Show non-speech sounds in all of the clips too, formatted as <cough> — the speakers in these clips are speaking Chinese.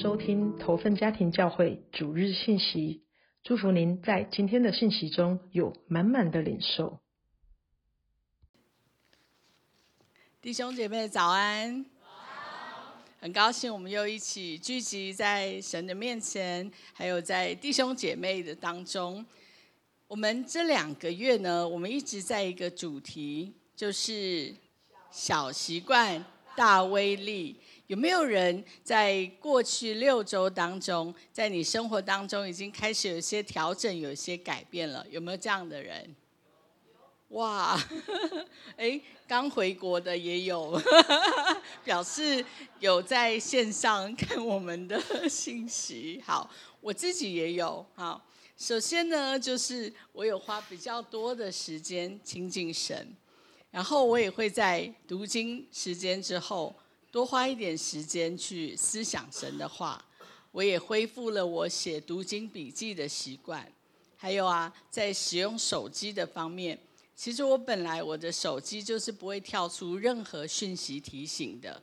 收听投份家庭教会主日信息，祝福您在今天的信息中有满满的领受。弟兄姐妹早安！很高兴我们又一起聚集在神的面前，还有在弟兄姐妹的当中。我们这两个月呢，我们一直在一个主题，就是小习惯大威力。有没有人在过去六周当中，在你生活当中已经开始有一些调整，有一些改变了？有没有这样的人？哇，<laughs> 哎，刚回国的也有，<laughs> 表示有在线上看我们的信息。好，我自己也有。好，首先呢，就是我有花比较多的时间亲近神，然后我也会在读经时间之后。多花一点时间去思想神的话，我也恢复了我写读经笔记的习惯。还有啊，在使用手机的方面，其实我本来我的手机就是不会跳出任何讯息提醒的。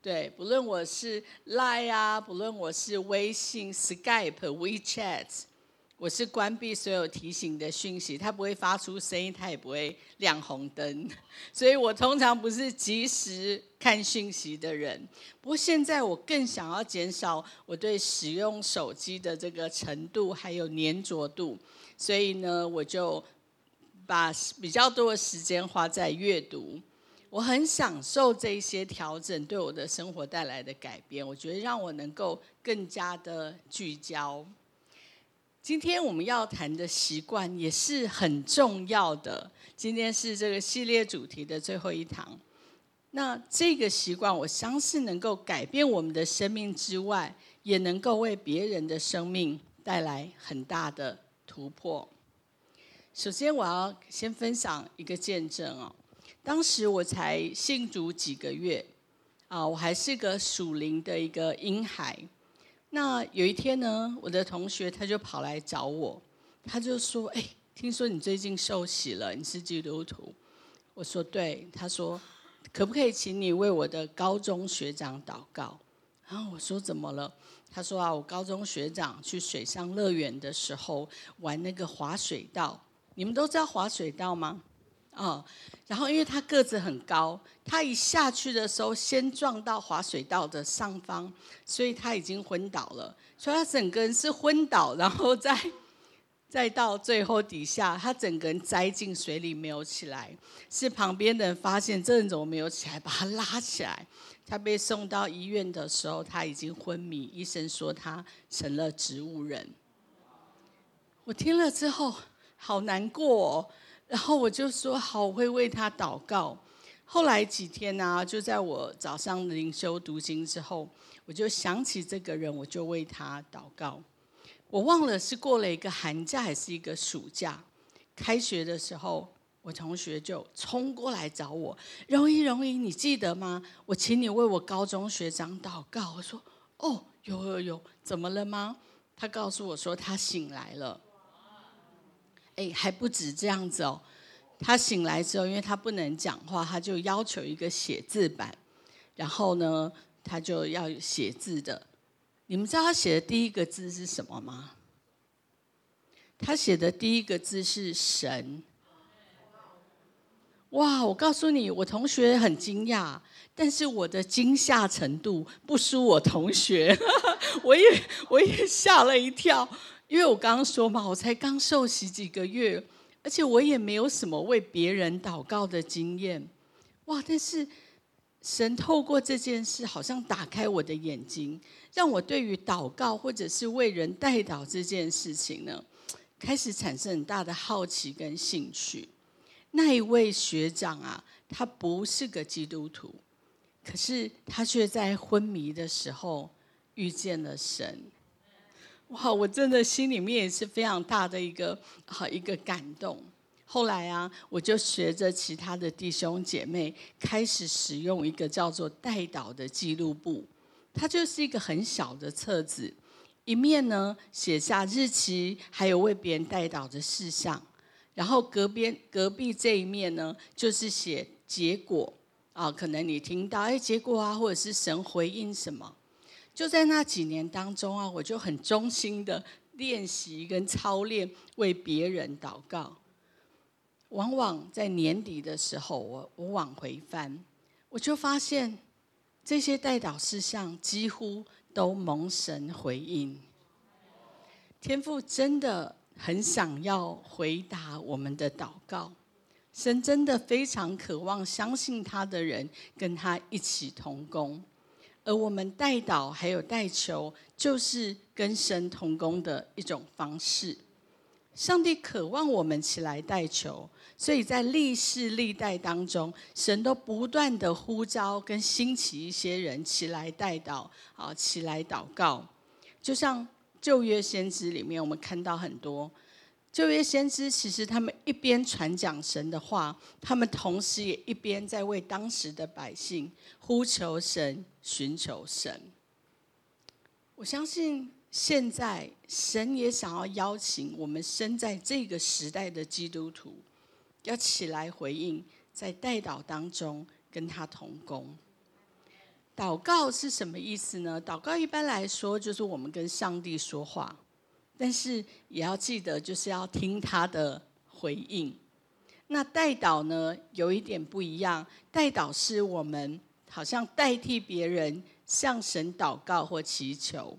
对，不论我是 Line 啊，不论我是微信、Skype、WeChat。我是关闭所有提醒的讯息，它不会发出声音，它也不会亮红灯，<laughs> 所以我通常不是及时看讯息的人。不过现在我更想要减少我对使用手机的这个程度还有粘着度，所以呢，我就把比较多的时间花在阅读。我很享受这些调整对我的生活带来的改变，我觉得让我能够更加的聚焦。今天我们要谈的习惯也是很重要的。今天是这个系列主题的最后一堂。那这个习惯，我相信能够改变我们的生命之外，也能够为别人的生命带来很大的突破。首先，我要先分享一个见证哦。当时我才信主几个月，啊，我还是个属灵的一个婴孩。那有一天呢，我的同学他就跑来找我，他就说：“哎，听说你最近受洗了，你是基督徒。”我说：“对。”他说：“可不可以请你为我的高中学长祷告？”然后我说：“怎么了？”他说：“啊，我高中学长去水上乐园的时候玩那个滑水道，你们都知道滑水道吗？”啊，然后因为他个子很高，他一下去的时候先撞到滑水道的上方，所以他已经昏倒了。所以他整个人是昏倒，然后再再到最后底下，他整个人栽进水里没有起来。是旁边的人发现这人怎么没有起来，把他拉起来。他被送到医院的时候，他已经昏迷，医生说他成了植物人。我听了之后好难过。然后我就说好，我会为他祷告。后来几天呢，就在我早上灵修读经之后，我就想起这个人，我就为他祷告。我忘了是过了一个寒假还是一个暑假，开学的时候，我同学就冲过来找我，容易容易，你记得吗？我请你为我高中学长祷告。我说哦，有有有，怎么了吗？他告诉我说他醒来了。哎，还不止这样子哦。他醒来之后，因为他不能讲话，他就要求一个写字板，然后呢，他就要写字的。你们知道他写的第一个字是什么吗？他写的第一个字是“神”。哇！我告诉你，我同学很惊讶，但是我的惊吓程度不输我同学，<laughs> 我也我也吓了一跳。因为我刚刚说嘛，我才刚受洗几个月，而且我也没有什么为别人祷告的经验，哇！但是神透过这件事，好像打开我的眼睛，让我对于祷告或者是为人代祷这件事情呢，开始产生很大的好奇跟兴趣。那一位学长啊，他不是个基督徒，可是他却在昏迷的时候遇见了神。哇，我真的心里面也是非常大的一个好一个感动。后来啊，我就学着其他的弟兄姐妹，开始使用一个叫做代祷的记录簿。它就是一个很小的册子，一面呢写下日期，还有为别人代祷的事项。然后隔边隔壁这一面呢，就是写结果啊，可能你听到哎结果啊，或者是神回应什么。就在那几年当中啊，我就很衷心的练习跟操练为别人祷告。往往在年底的时候，我我往回翻，我就发现这些代祷事项几乎都蒙神回应。天父真的很想要回答我们的祷告，神真的非常渴望相信他的人跟他一起同工，而我们代祷还有代求，就是跟神同工的一种方式。上帝渴望我们起来代求。所以在历世历代当中，神都不断的呼召跟兴起一些人起来代祷，啊，起来祷告。就像旧约先知里面，我们看到很多旧约先知，其实他们一边传讲神的话，他们同时也一边在为当时的百姓呼求神、寻求神。我相信现在神也想要邀请我们生在这个时代的基督徒。要起来回应，在代祷当中跟他同工。祷告是什么意思呢？祷告一般来说就是我们跟上帝说话，但是也要记得就是要听他的回应。那代祷呢，有一点不一样。代祷是我们好像代替别人向神祷告或祈求。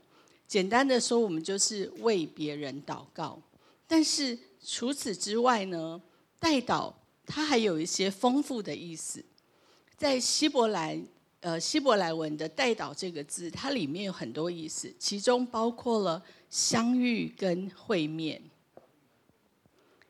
简单的说，我们就是为别人祷告。但是除此之外呢？代祷，它还有一些丰富的意思。在希伯来，呃，希伯来文的“代祷”这个字，它里面有很多意思，其中包括了相遇跟会面。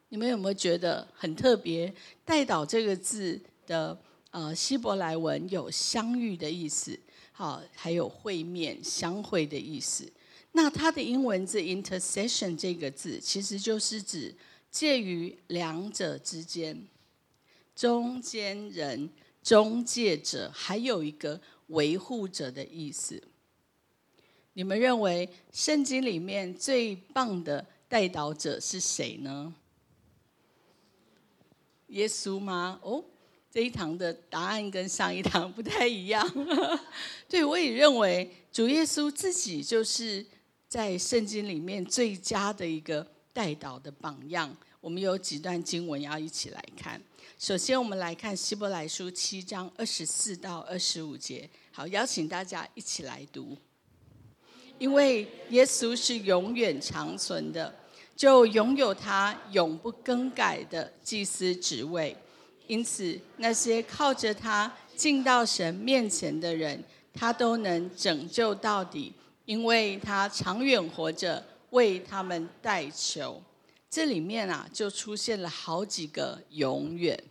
你们有没有觉得很特别？“代祷”这个字的呃希伯来文有相遇的意思，好，还有会面、相会的意思。那它的英文字 “intercession” 这个字，其实就是指。介于两者之间，中间人、中介者，还有一个维护者的意思。你们认为圣经里面最棒的代导者是谁呢？耶稣吗？哦，这一堂的答案跟上一堂不太一样。<laughs> 对，我也认为主耶稣自己就是在圣经里面最佳的一个。代导的榜样，我们有几段经文要一起来看。首先，我们来看希伯来书七章二十四到二十五节。好，邀请大家一起来读。因为耶稣是永远长存的，就拥有他永不更改的祭司职位。因此，那些靠着他进到神面前的人，他都能拯救到底，因为他长远活着。为他们代求，这里面啊就出现了好几个永远，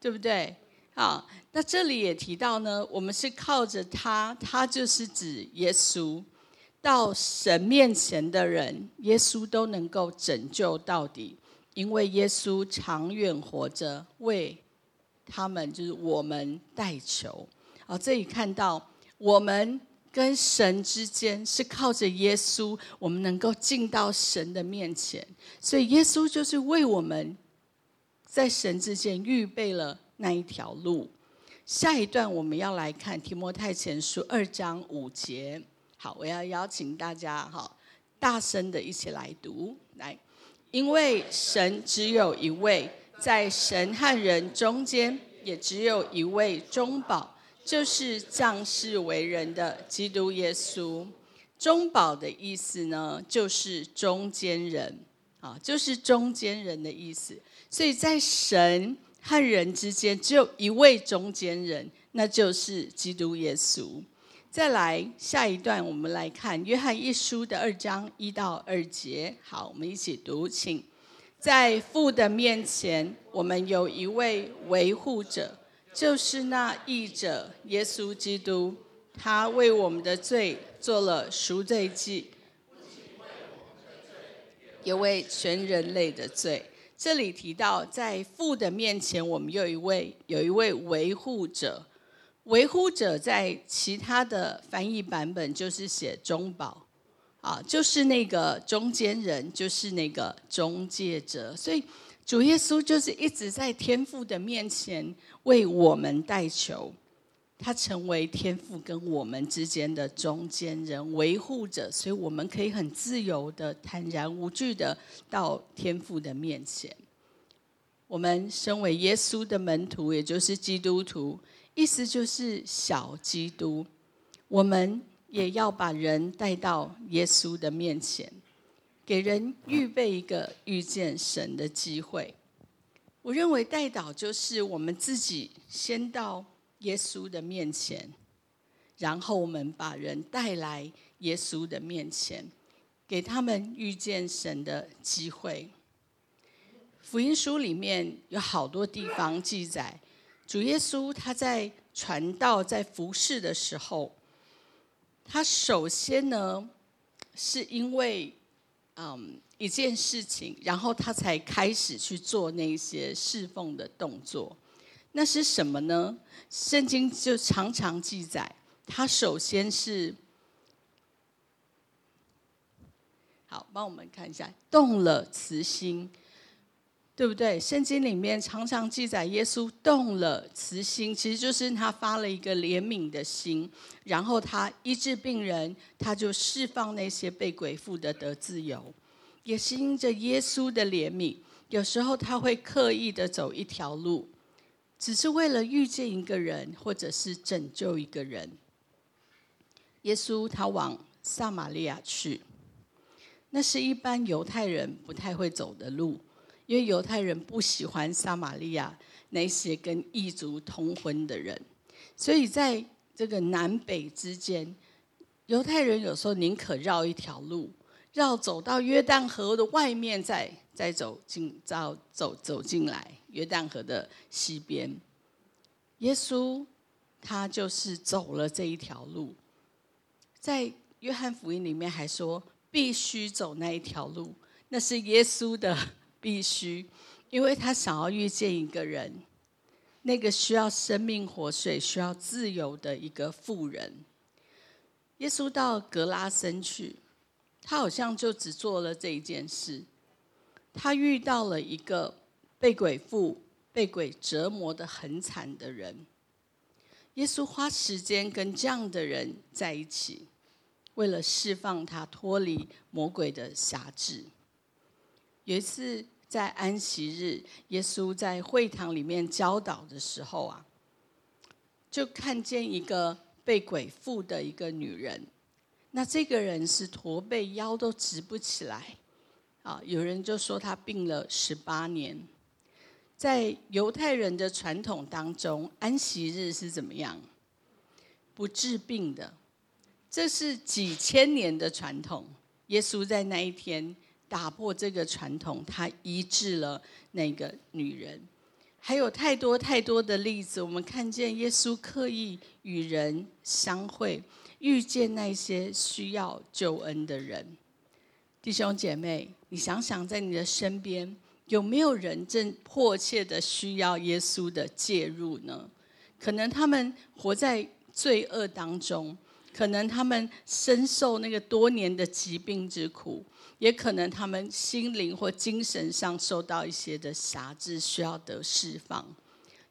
对不对？啊，那这里也提到呢，我们是靠着他，他就是指耶稣，到神面前的人，耶稣都能够拯救到底，因为耶稣长远活着，为他们就是我们代求。啊，这里看到我们。跟神之间是靠着耶稣，我们能够进到神的面前，所以耶稣就是为我们在神之间预备了那一条路。下一段我们要来看提摩太前书二章五节。好，我要邀请大家哈，大声的一起来读来，因为神只有一位，在神和人中间也只有一位中保。就是降世为人的基督耶稣，中保的意思呢，就是中间人啊，就是中间人的意思。所以在神和人之间，只有一位中间人，那就是基督耶稣。再来下一段，我们来看约翰一书的二章一到二节。好，我们一起读，请在父的面前，我们有一位维护者。就是那义者耶稣基督，他为我们的罪做了赎罪祭，也为全人类的罪。这里提到，在父的面前，我们有一位有一位维护者。维护者在其他的翻译版本就是写中保，啊，就是那个中间人，就是那个中介者。所以。主耶稣就是一直在天父的面前为我们代求，他成为天父跟我们之间的中间人、维护者，所以我们可以很自由的、坦然无惧的到天父的面前。我们身为耶稣的门徒，也就是基督徒，意思就是小基督。我们也要把人带到耶稣的面前，给人预备一个遇见神的机会。我认为代祷就是我们自己先到耶稣的面前，然后我们把人带来耶稣的面前，给他们遇见神的机会。福音书里面有好多地方记载，主耶稣他在传道、在服侍的时候，他首先呢，是因为嗯一件事情，然后他才开始去做那些侍奉的动作。那是什么呢？圣经就常常记载，他首先是好，帮我们看一下，动了慈心。对不对？圣经里面常常记载耶稣动了慈心，其实就是他发了一个怜悯的心，然后他医治病人，他就释放那些被鬼附的得自由，也是因着耶稣的怜悯。有时候他会刻意的走一条路，只是为了遇见一个人，或者是拯救一个人。耶稣他往撒玛利亚去，那是一般犹太人不太会走的路。因为犹太人不喜欢撒玛利亚那些跟异族通婚的人，所以在这个南北之间，犹太人有时候宁可绕一条路，绕走到约旦河的外面，再再走进，走走走进来约旦河的西边。耶稣他就是走了这一条路，在约翰福音里面还说必须走那一条路，那是耶稣的。必须，因为他想要遇见一个人，那个需要生命活水、需要自由的一个妇人。耶稣到格拉森去，他好像就只做了这一件事。他遇到了一个被鬼附、被鬼折磨的很惨的人。耶稣花时间跟这样的人在一起，为了释放他脱离魔鬼的辖制。有一次。在安息日，耶稣在会堂里面教导的时候啊，就看见一个被鬼附的一个女人。那这个人是驼背，腰都直不起来。啊，有人就说他病了十八年。在犹太人的传统当中，安息日是怎么样？不治病的，这是几千年的传统。耶稣在那一天。打破这个传统，他医治了那个女人。还有太多太多的例子，我们看见耶稣刻意与人相会，遇见那些需要救恩的人。弟兄姐妹，你想想，在你的身边有没有人正迫切的需要耶稣的介入呢？可能他们活在罪恶当中，可能他们深受那个多年的疾病之苦。也可能他们心灵或精神上受到一些的辖制，需要得释放。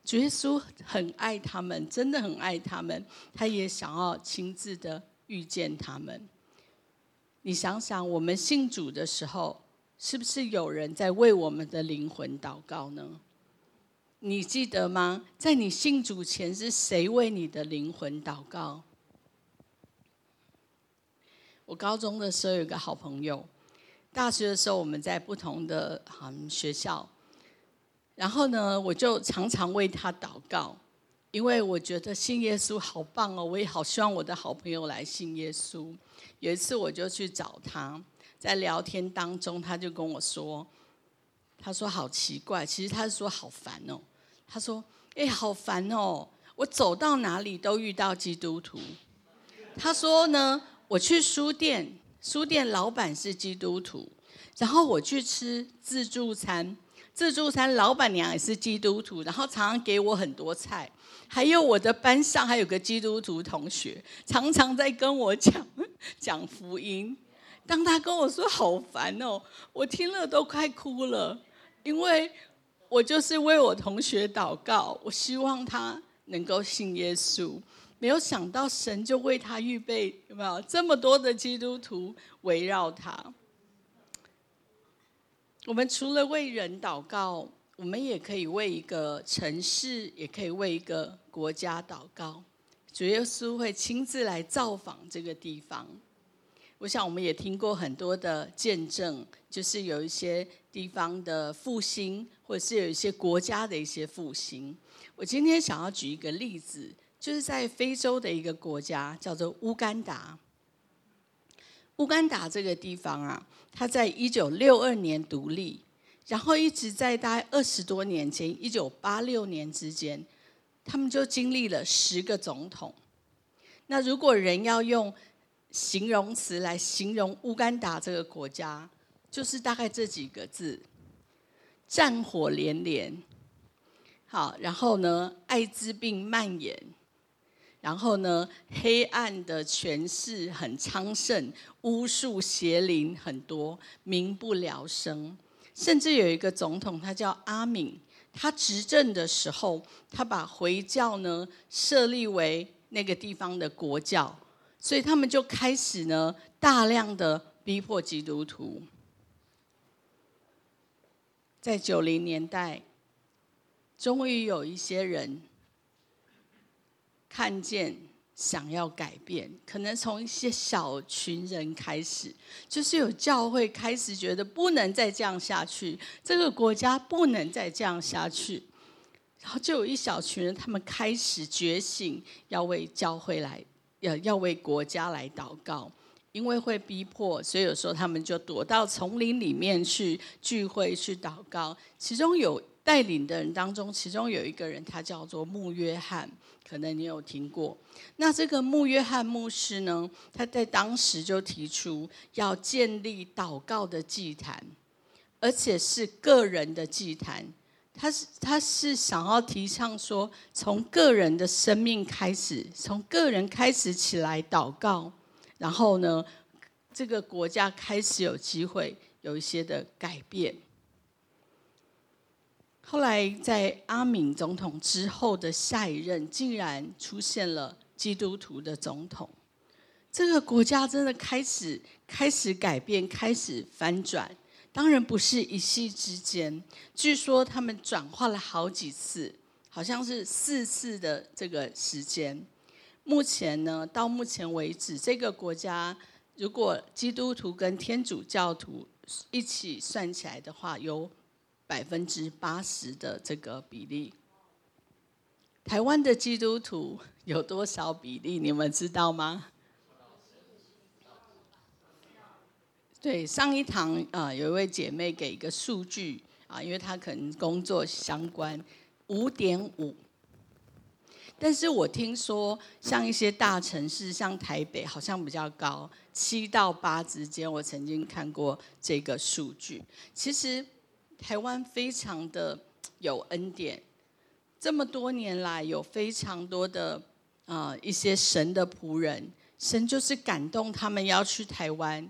主耶稣很爱他们，真的很爱他们，他也想要亲自的遇见他们。你想想，我们信主的时候，是不是有人在为我们的灵魂祷告呢？你记得吗？在你信主前，是谁为你的灵魂祷告？我高中的时候有个好朋友。大学的时候，我们在不同的嗯学校，然后呢，我就常常为他祷告，因为我觉得信耶稣好棒哦，我也好希望我的好朋友来信耶稣。有一次，我就去找他，在聊天当中，他就跟我说：“他说好奇怪，其实他是说好烦哦。他说：哎，好烦哦，我走到哪里都遇到基督徒。他说呢，我去书店。”书店老板是基督徒，然后我去吃自助餐，自助餐老板娘也是基督徒，然后常常给我很多菜。还有我的班上还有个基督徒同学，常常在跟我讲 <laughs> 讲福音。当他跟我说好烦哦，我听了都快哭了，因为我就是为我同学祷告，我希望他能够信耶稣。没有想到神就为他预备，有没有这么多的基督徒围绕他？我们除了为人祷告，我们也可以为一个城市，也可以为一个国家祷告。主耶稣会亲自来造访这个地方。我想我们也听过很多的见证，就是有一些地方的复兴，或者是有一些国家的一些复兴。我今天想要举一个例子。就是在非洲的一个国家，叫做乌干达。乌干达这个地方啊，它在一九六二年独立，然后一直在大概二十多年前，一九八六年之间，他们就经历了十个总统。那如果人要用形容词来形容乌干达这个国家，就是大概这几个字：战火连连。好，然后呢，艾滋病蔓延。然后呢，黑暗的权势很昌盛，巫术邪灵很多，民不聊生。甚至有一个总统，他叫阿敏，他执政的时候，他把回教呢设立为那个地方的国教，所以他们就开始呢大量的逼迫基督徒。在九零年代，终于有一些人。看见想要改变，可能从一些小群人开始，就是有教会开始觉得不能再这样下去，这个国家不能再这样下去，然后就有一小群人，他们开始觉醒，要为教会来，要要为国家来祷告，因为会逼迫，所以有时候他们就躲到丛林里面去聚会去祷告。其中有带领的人当中，其中有一个人，他叫做穆约翰。可能你有听过，那这个穆约翰牧师呢？他在当时就提出要建立祷告的祭坛，而且是个人的祭坛。他是他是想要提倡说，从个人的生命开始，从个人开始起来祷告，然后呢，这个国家开始有机会有一些的改变。后来，在阿敏总统之后的下一任，竟然出现了基督徒的总统。这个国家真的开始开始改变，开始翻转。当然不是一夕之间，据说他们转化了好几次，好像是四次的这个时间。目前呢，到目前为止，这个国家如果基督徒跟天主教徒一起算起来的话，有。百分之八十的这个比例，台湾的基督徒有多少比例？你们知道吗？对，上一堂啊，有一位姐妹给一个数据啊，因为她可能工作相关，五点五。但是我听说，像一些大城市，像台北，好像比较高，七到八之间。我曾经看过这个数据，其实。台湾非常的 <tsk> 有恩典，这么多年来有非常多的啊一些神的仆人，神就是感动他们要去台湾，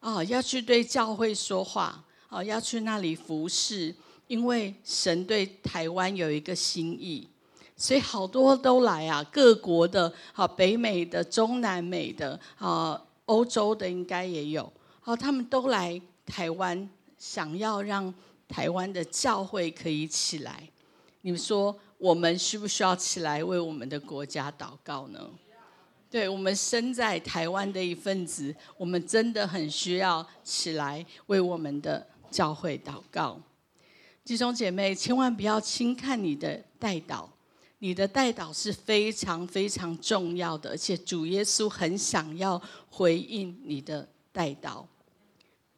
啊要去对教会说话，啊要去那里服侍，因为神对台湾有一个心意，所以好多都来啊，各国的啊北美的、中南美的啊欧洲的应该也有，好他们都来台湾，想要让。台湾的教会可以起来，你们说我们需不需要起来为我们的国家祷告呢？对我们身在台湾的一份子，我们真的很需要起来为我们的教会祷告。弟兄姐妹，千万不要轻看你的代祷，你的代祷是非常非常重要的，而且主耶稣很想要回应你的代祷。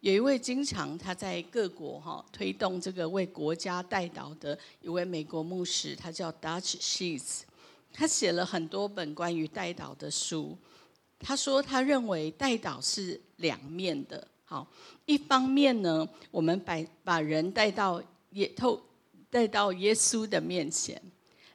有一位经常他在各国哈推动这个为国家代祷的一位美国牧师，他叫 Dutch Sheets，他写了很多本关于代祷的书。他说他认为代祷是两面的，好，一方面呢，我们把把人带到耶透带到耶稣的面前；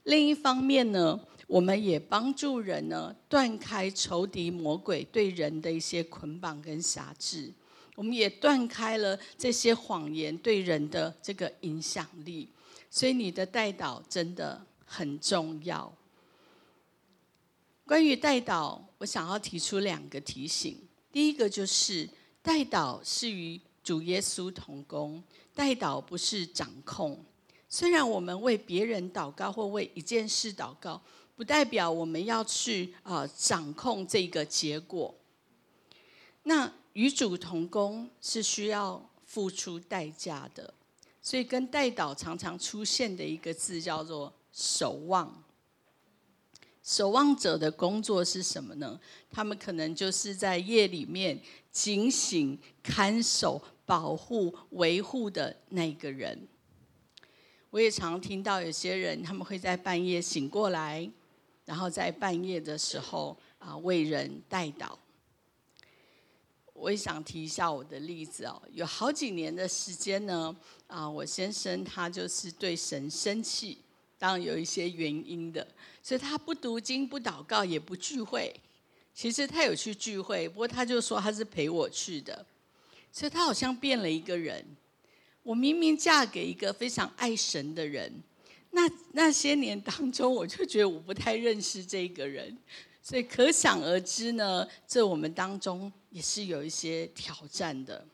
另一方面呢，我们也帮助人呢断开仇敌魔鬼对人的一些捆绑跟辖制。我们也断开了这些谎言对人的这个影响力，所以你的代祷真的很重要。关于代祷，我想要提出两个提醒。第一个就是代祷是与主耶稣同工，代祷不是掌控。虽然我们为别人祷告或为一件事祷告，不代表我们要去啊掌控这个结果。那与主同工是需要付出代价的，所以跟代祷常常出现的一个字叫做守望。守望者的工作是什么呢？他们可能就是在夜里面警醒、看守、保护、维护的那个人。我也常听到有些人，他们会在半夜醒过来，然后在半夜的时候啊为人代祷。我也想提一下我的例子哦，有好几年的时间呢，啊，我先生他就是对神生气。当然有一些原因的，所以他不读经、不祷告、也不聚会。其实他有去聚会，不过他就说他是陪我去的，所以他好像变了一个人。我明明嫁给一个非常爱神的人，那那些年当中，我就觉得我不太认识这个人，所以可想而知呢，这我们当中也是有一些挑战的。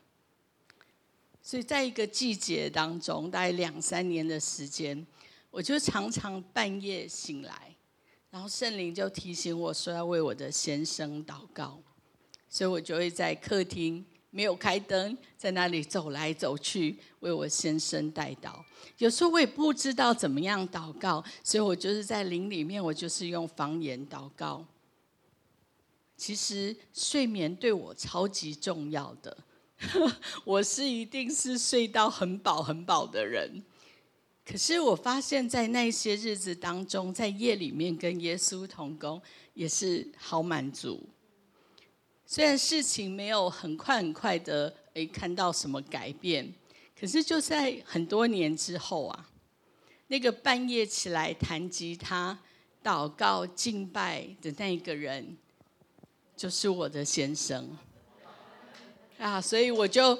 所以在一个季节当中，大概两三年的时间。我就常常半夜醒来，然后圣灵就提醒我说要为我的先生祷告，所以我就会在客厅没有开灯，在那里走来走去为我先生代祷。有时候我也不知道怎么样祷告，所以我就是在灵里面，我就是用方言祷告。其实睡眠对我超级重要的，<laughs> 我是一定是睡到很饱很饱的人。可是我发现，在那些日子当中，在夜里面跟耶稣同工，也是好满足。虽然事情没有很快很快的诶看到什么改变，可是就在很多年之后啊，那个半夜起来弹吉他、祷告、敬拜的那一个人，就是我的先生啊，所以我就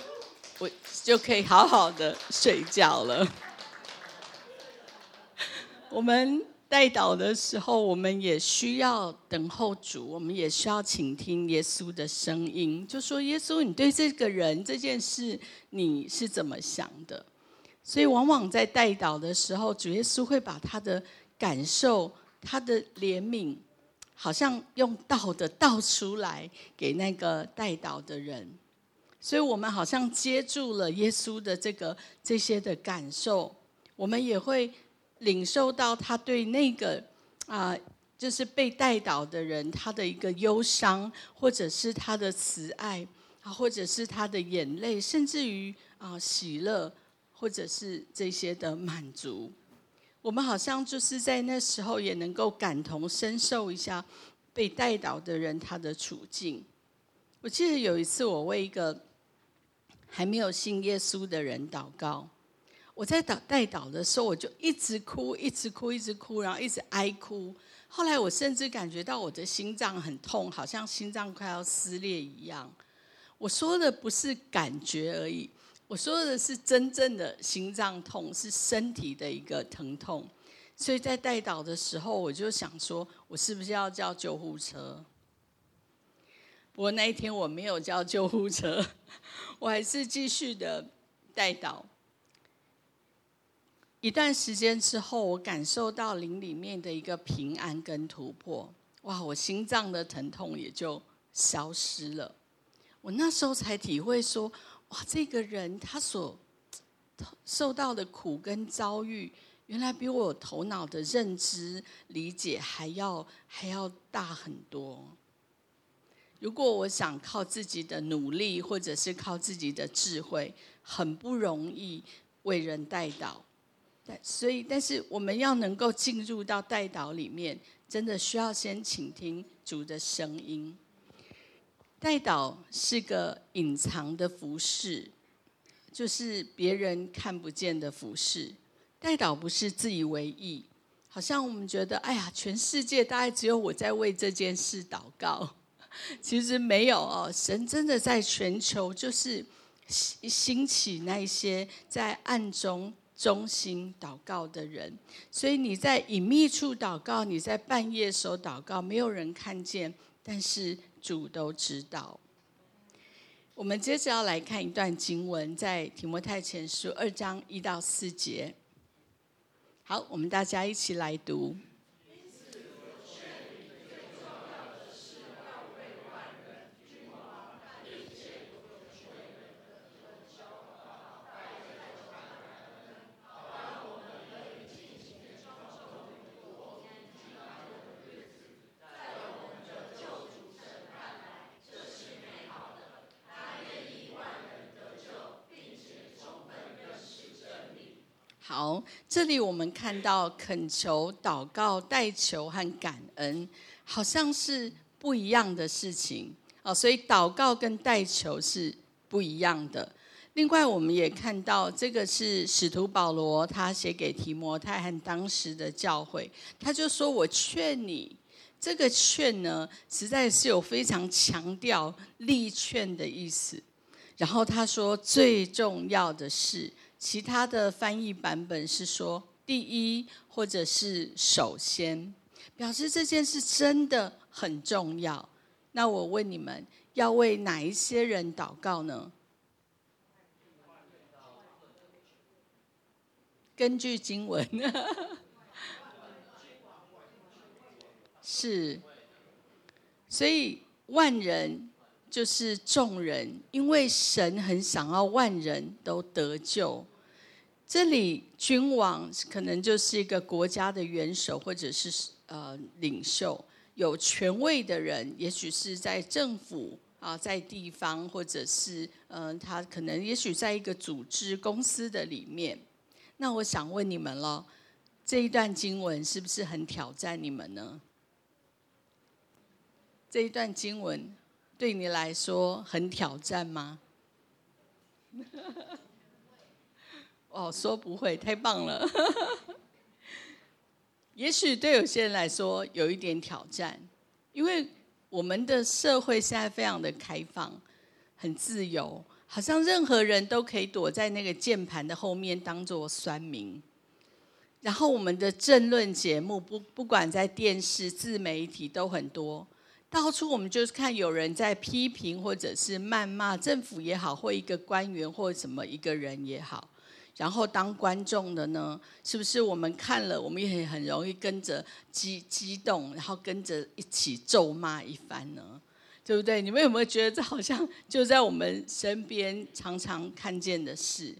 我就可以好好的睡觉了。我们带祷的时候，我们也需要等候主，我们也需要倾听耶稣的声音。就说耶稣，你对这个人这件事你是怎么想的？所以，往往在带祷的时候，主耶稣会把他的感受、他的怜悯，好像用道的道出来给那个带倒的人。所以我们好像接住了耶稣的这个这些的感受，我们也会。领受到他对那个啊，就是被带倒的人，他的一个忧伤，或者是他的慈爱啊，或者是他的眼泪，甚至于啊喜乐，或者是这些的满足，我们好像就是在那时候也能够感同身受一下被带倒的人他的处境。我记得有一次，我为一个还没有信耶稣的人祷告。我在祷代祷的时候，我就一直哭，一直哭，一直哭，然后一直哀哭。后来我甚至感觉到我的心脏很痛，好像心脏快要撕裂一样。我说的不是感觉而已，我说的是真正的心脏痛，是身体的一个疼痛。所以在代祷的时候，我就想说，我是不是要叫救护车？不过那一天我没有叫救护车，我还是继续的代祷。一段时间之后，我感受到灵里面的一个平安跟突破，哇！我心脏的疼痛也就消失了。我那时候才体会说，哇，这个人他所受到的苦跟遭遇，原来比我头脑的认知理解还要还要大很多。如果我想靠自己的努力，或者是靠自己的智慧，很不容易为人带导。所以，但是我们要能够进入到代祷里面，真的需要先倾听主的声音。代祷是个隐藏的服饰，就是别人看不见的服饰。代祷不是自以为意，好像我们觉得，哎呀，全世界大概只有我在为这件事祷告。其实没有哦，神真的在全球就是兴起那些在暗中。忠心祷告的人。所以你在隐秘处祷告，你在半夜时候祷告，没有人看见，但是主都知道。我们接着要来看一段经文，在提摩太前书二章一到四节。好，我们大家一起来读。好，这里我们看到恳求、祷告、代求和感恩，好像是不一样的事情哦。所以祷告跟代求是不一样的。另外，我们也看到这个是使徒保罗他写给提摩太和当时的教会，他就说：“我劝你，这个劝呢，实在是有非常强调力劝的意思。”然后他说：“最重要的是。”其他的翻译版本是说第一，或者是首先，表示这件事真的很重要。那我问你们，要为哪一些人祷告呢？根据经文，<laughs> 是，所以万人。就是众人，因为神很想要万人都得救。这里君王可能就是一个国家的元首，或者是呃领袖，有权位的人，也许是在政府啊，在地方，或者是嗯，他可能也许在一个组织公司的里面。那我想问你们了，这一段经文是不是很挑战你们呢？这一段经文。对你来说很挑战吗？<laughs> 哦，说不会，太棒了。<laughs> 也许对有些人来说有一点挑战，因为我们的社会现在非常的开放，很自由，好像任何人都可以躲在那个键盘的后面当做酸民。然后我们的政论节目，不不管在电视、自媒体都很多。到处我们就是看有人在批评或者是谩骂政府也好，或一个官员或什么一个人也好，然后当观众的呢，是不是我们看了，我们也很容易跟着激激动，然后跟着一起咒骂一番呢？对不对？你们有没有觉得这好像就在我们身边常常看见的事，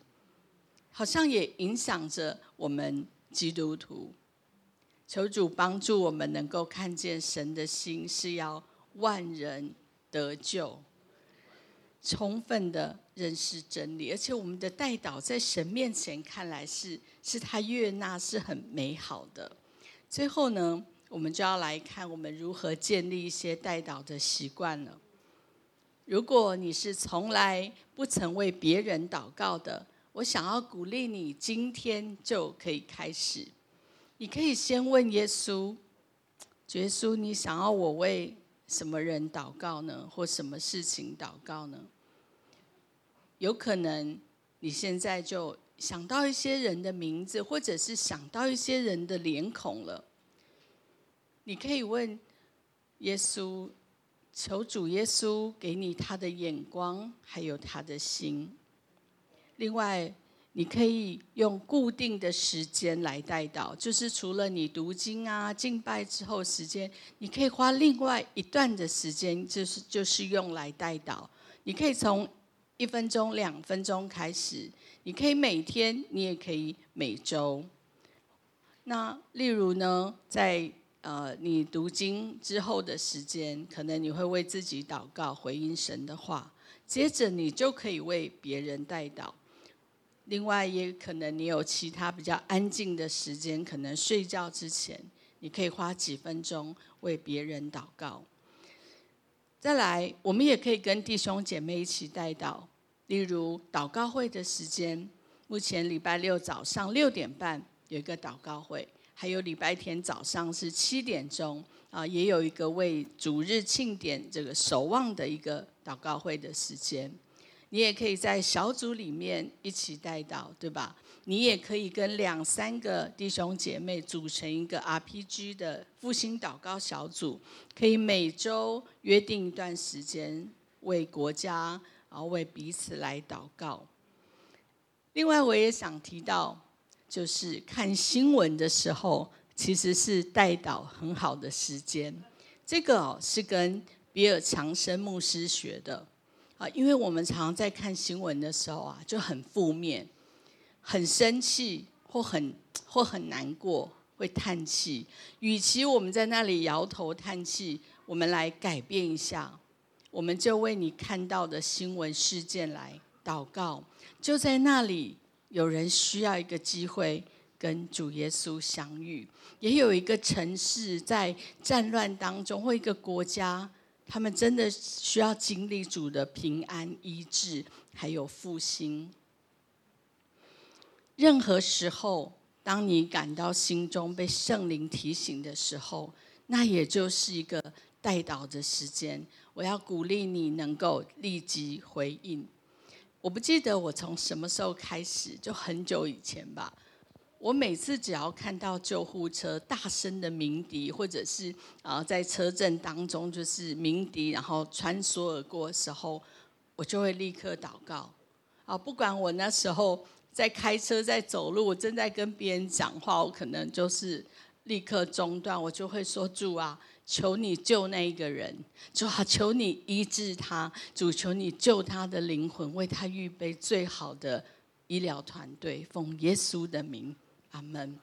好像也影响着我们基督徒？求主帮助我们能够看见神的心是要万人得救，充分的认识真理，而且我们的代祷在神面前看来是是他悦纳，是很美好的。最后呢，我们就要来看我们如何建立一些代祷的习惯了。如果你是从来不曾为别人祷告的，我想要鼓励你，今天就可以开始。你可以先问耶稣：“耶稣，你想要我为什么人祷告呢？或什么事情祷告呢？”有可能你现在就想到一些人的名字，或者是想到一些人的脸孔了。你可以问耶稣，求主耶稣给你他的眼光，还有他的心。另外。你可以用固定的时间来带祷，就是除了你读经啊、敬拜之后时间，你可以花另外一段的时间，就是就是用来带祷。你可以从一分钟、两分钟开始，你可以每天，你也可以每周。那例如呢，在呃你读经之后的时间，可能你会为自己祷告，回应神的话，接着你就可以为别人带祷。另外，也可能你有其他比较安静的时间，可能睡觉之前，你可以花几分钟为别人祷告。再来，我们也可以跟弟兄姐妹一起带祷，例如祷告会的时间，目前礼拜六早上六点半有一个祷告会，还有礼拜天早上是七点钟啊，也有一个为主日庆典这个守望的一个祷告会的时间。你也可以在小组里面一起带祷，对吧？你也可以跟两三个弟兄姐妹组成一个 RPG 的复兴祷告小组，可以每周约定一段时间为国家，然后为彼此来祷告。另外，我也想提到，就是看新闻的时候，其实是带祷很好的时间。这个哦是跟比尔强生牧师学的啊，因为我们常常在看新闻的时候啊，就很负面。很生气，或很或很难过，会叹气。与其我们在那里摇头叹气，我们来改变一下，我们就为你看到的新闻事件来祷告。就在那里，有人需要一个机会跟主耶稣相遇，也有一个城市在战乱当中，或一个国家，他们真的需要经历主的平安医治，还有复兴。任何时候，当你感到心中被圣灵提醒的时候，那也就是一个代祷的时间。我要鼓励你能够立即回应。我不记得我从什么时候开始，就很久以前吧。我每次只要看到救护车大声的鸣笛，或者是啊在车阵当中就是鸣笛，然后穿梭而过的时候，我就会立刻祷告。啊，不管我那时候。在开车，在走路，我正在跟别人讲话，我可能就是立刻中断，我就会说：“主啊，求你救那一个人，主啊，求你医治他，主求你救他的灵魂，为他预备最好的医疗团队，奉耶稣的名，阿门。”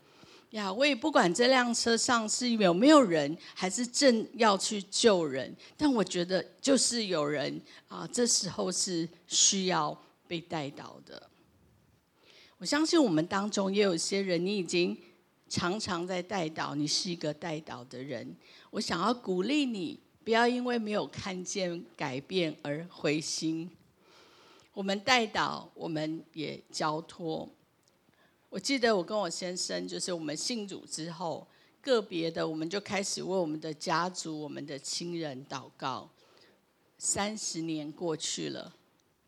呀，我也不管这辆车上是有没有人，还是正要去救人，但我觉得就是有人啊，这时候是需要被带到的。我相信我们当中也有些人，你已经常常在带导，你是一个带导的人。我想要鼓励你，不要因为没有看见改变而灰心。我们带导，我们也交托。我记得我跟我先生，就是我们信主之后，个别的我们就开始为我们的家族、我们的亲人祷告。三十年过去了，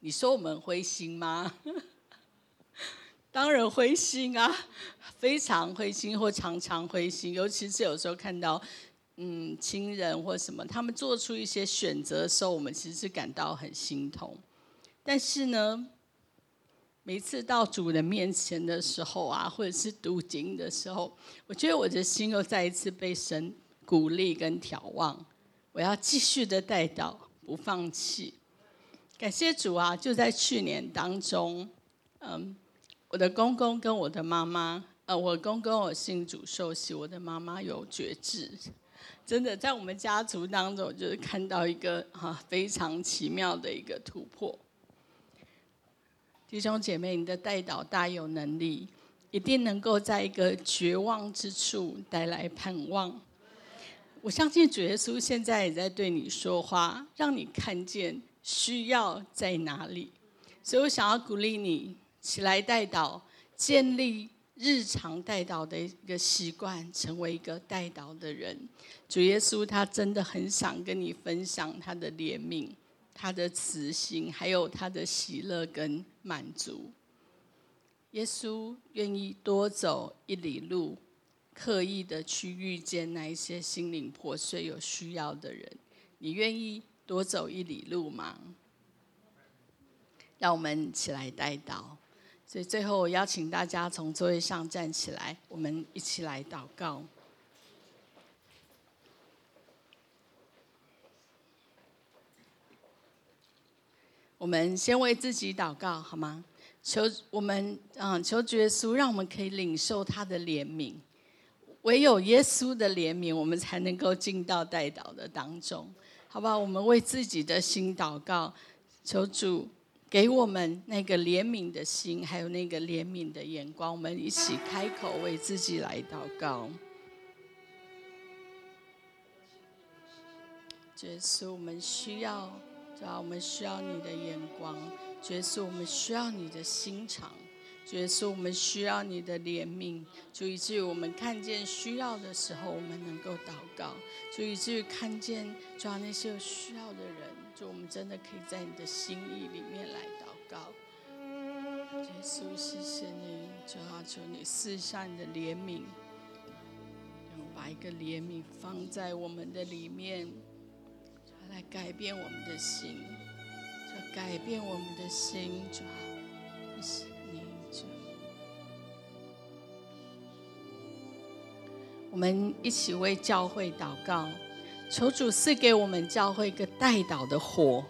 你说我们灰心吗？<laughs> 当然灰心啊，非常灰心或常常灰心，尤其是有时候看到，嗯，亲人或什么，他们做出一些选择的时候，我们其实是感到很心痛。但是呢，每次到主的面前的时候啊，或者是读经的时候，我觉得我的心又再一次被神鼓励跟眺望，我要继续的带到，不放弃。感谢主啊！就在去年当中，嗯。我的公公跟我的妈妈，呃，我公公我信主受洗，我的妈妈有觉志，真的在我们家族当中，就是看到一个哈非常奇妙的一个突破。弟兄姐妹，你的带导大有能力，一定能够在一个绝望之处带来盼望。我相信主耶稣现在也在对你说话，让你看见需要在哪里。所以我想要鼓励你。起来带导，建立日常带导的一个习惯，成为一个带导的人。主耶稣他真的很想跟你分享他的怜悯、他的慈心，还有他的喜乐跟满足。耶稣愿意多走一里路，刻意的去遇见那一些心灵破碎、有需要的人。你愿意多走一里路吗？让我们起来带导。所以最后，我邀请大家从座位上站起来，我们一起来祷告。我们先为自己祷告，好吗？求我们，嗯，求耶稣，让我们可以领受他的怜悯。唯有耶稣的怜悯，我们才能够进到代祷的当中，好不好？我们为自己的心祷告，求主。给我们那个怜悯的心，还有那个怜悯的眼光，我们一起开口为自己来祷告。耶稣，我们需要，主啊，我们需要你的眼光；耶稣，我们需要你的心肠；耶稣，我们需要你的怜悯。就以至于我们看见需要的时候，我们能够祷告；就以至于看见，主啊，那些有需要的人。就我们真的可以在你的心意里面来祷。告。耶稣，谢谢你，主啊，求你赐下你的怜悯，把一个怜悯放在我们的里面，来改变我们的心，就改变我们的心，主啊，谢谢你，主。我们一起为教会祷告，求主赐给我们教会一个带导的火，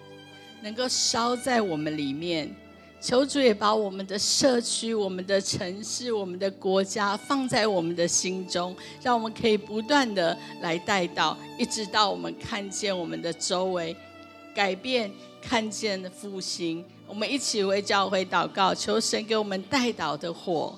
能够烧在我们里面。求主也把我们的社区、我们的城市、我们的国家放在我们的心中，让我们可以不断的来带到，一直到我们看见我们的周围改变，看见复兴。我们一起为教会祷告，求神给我们带导的火。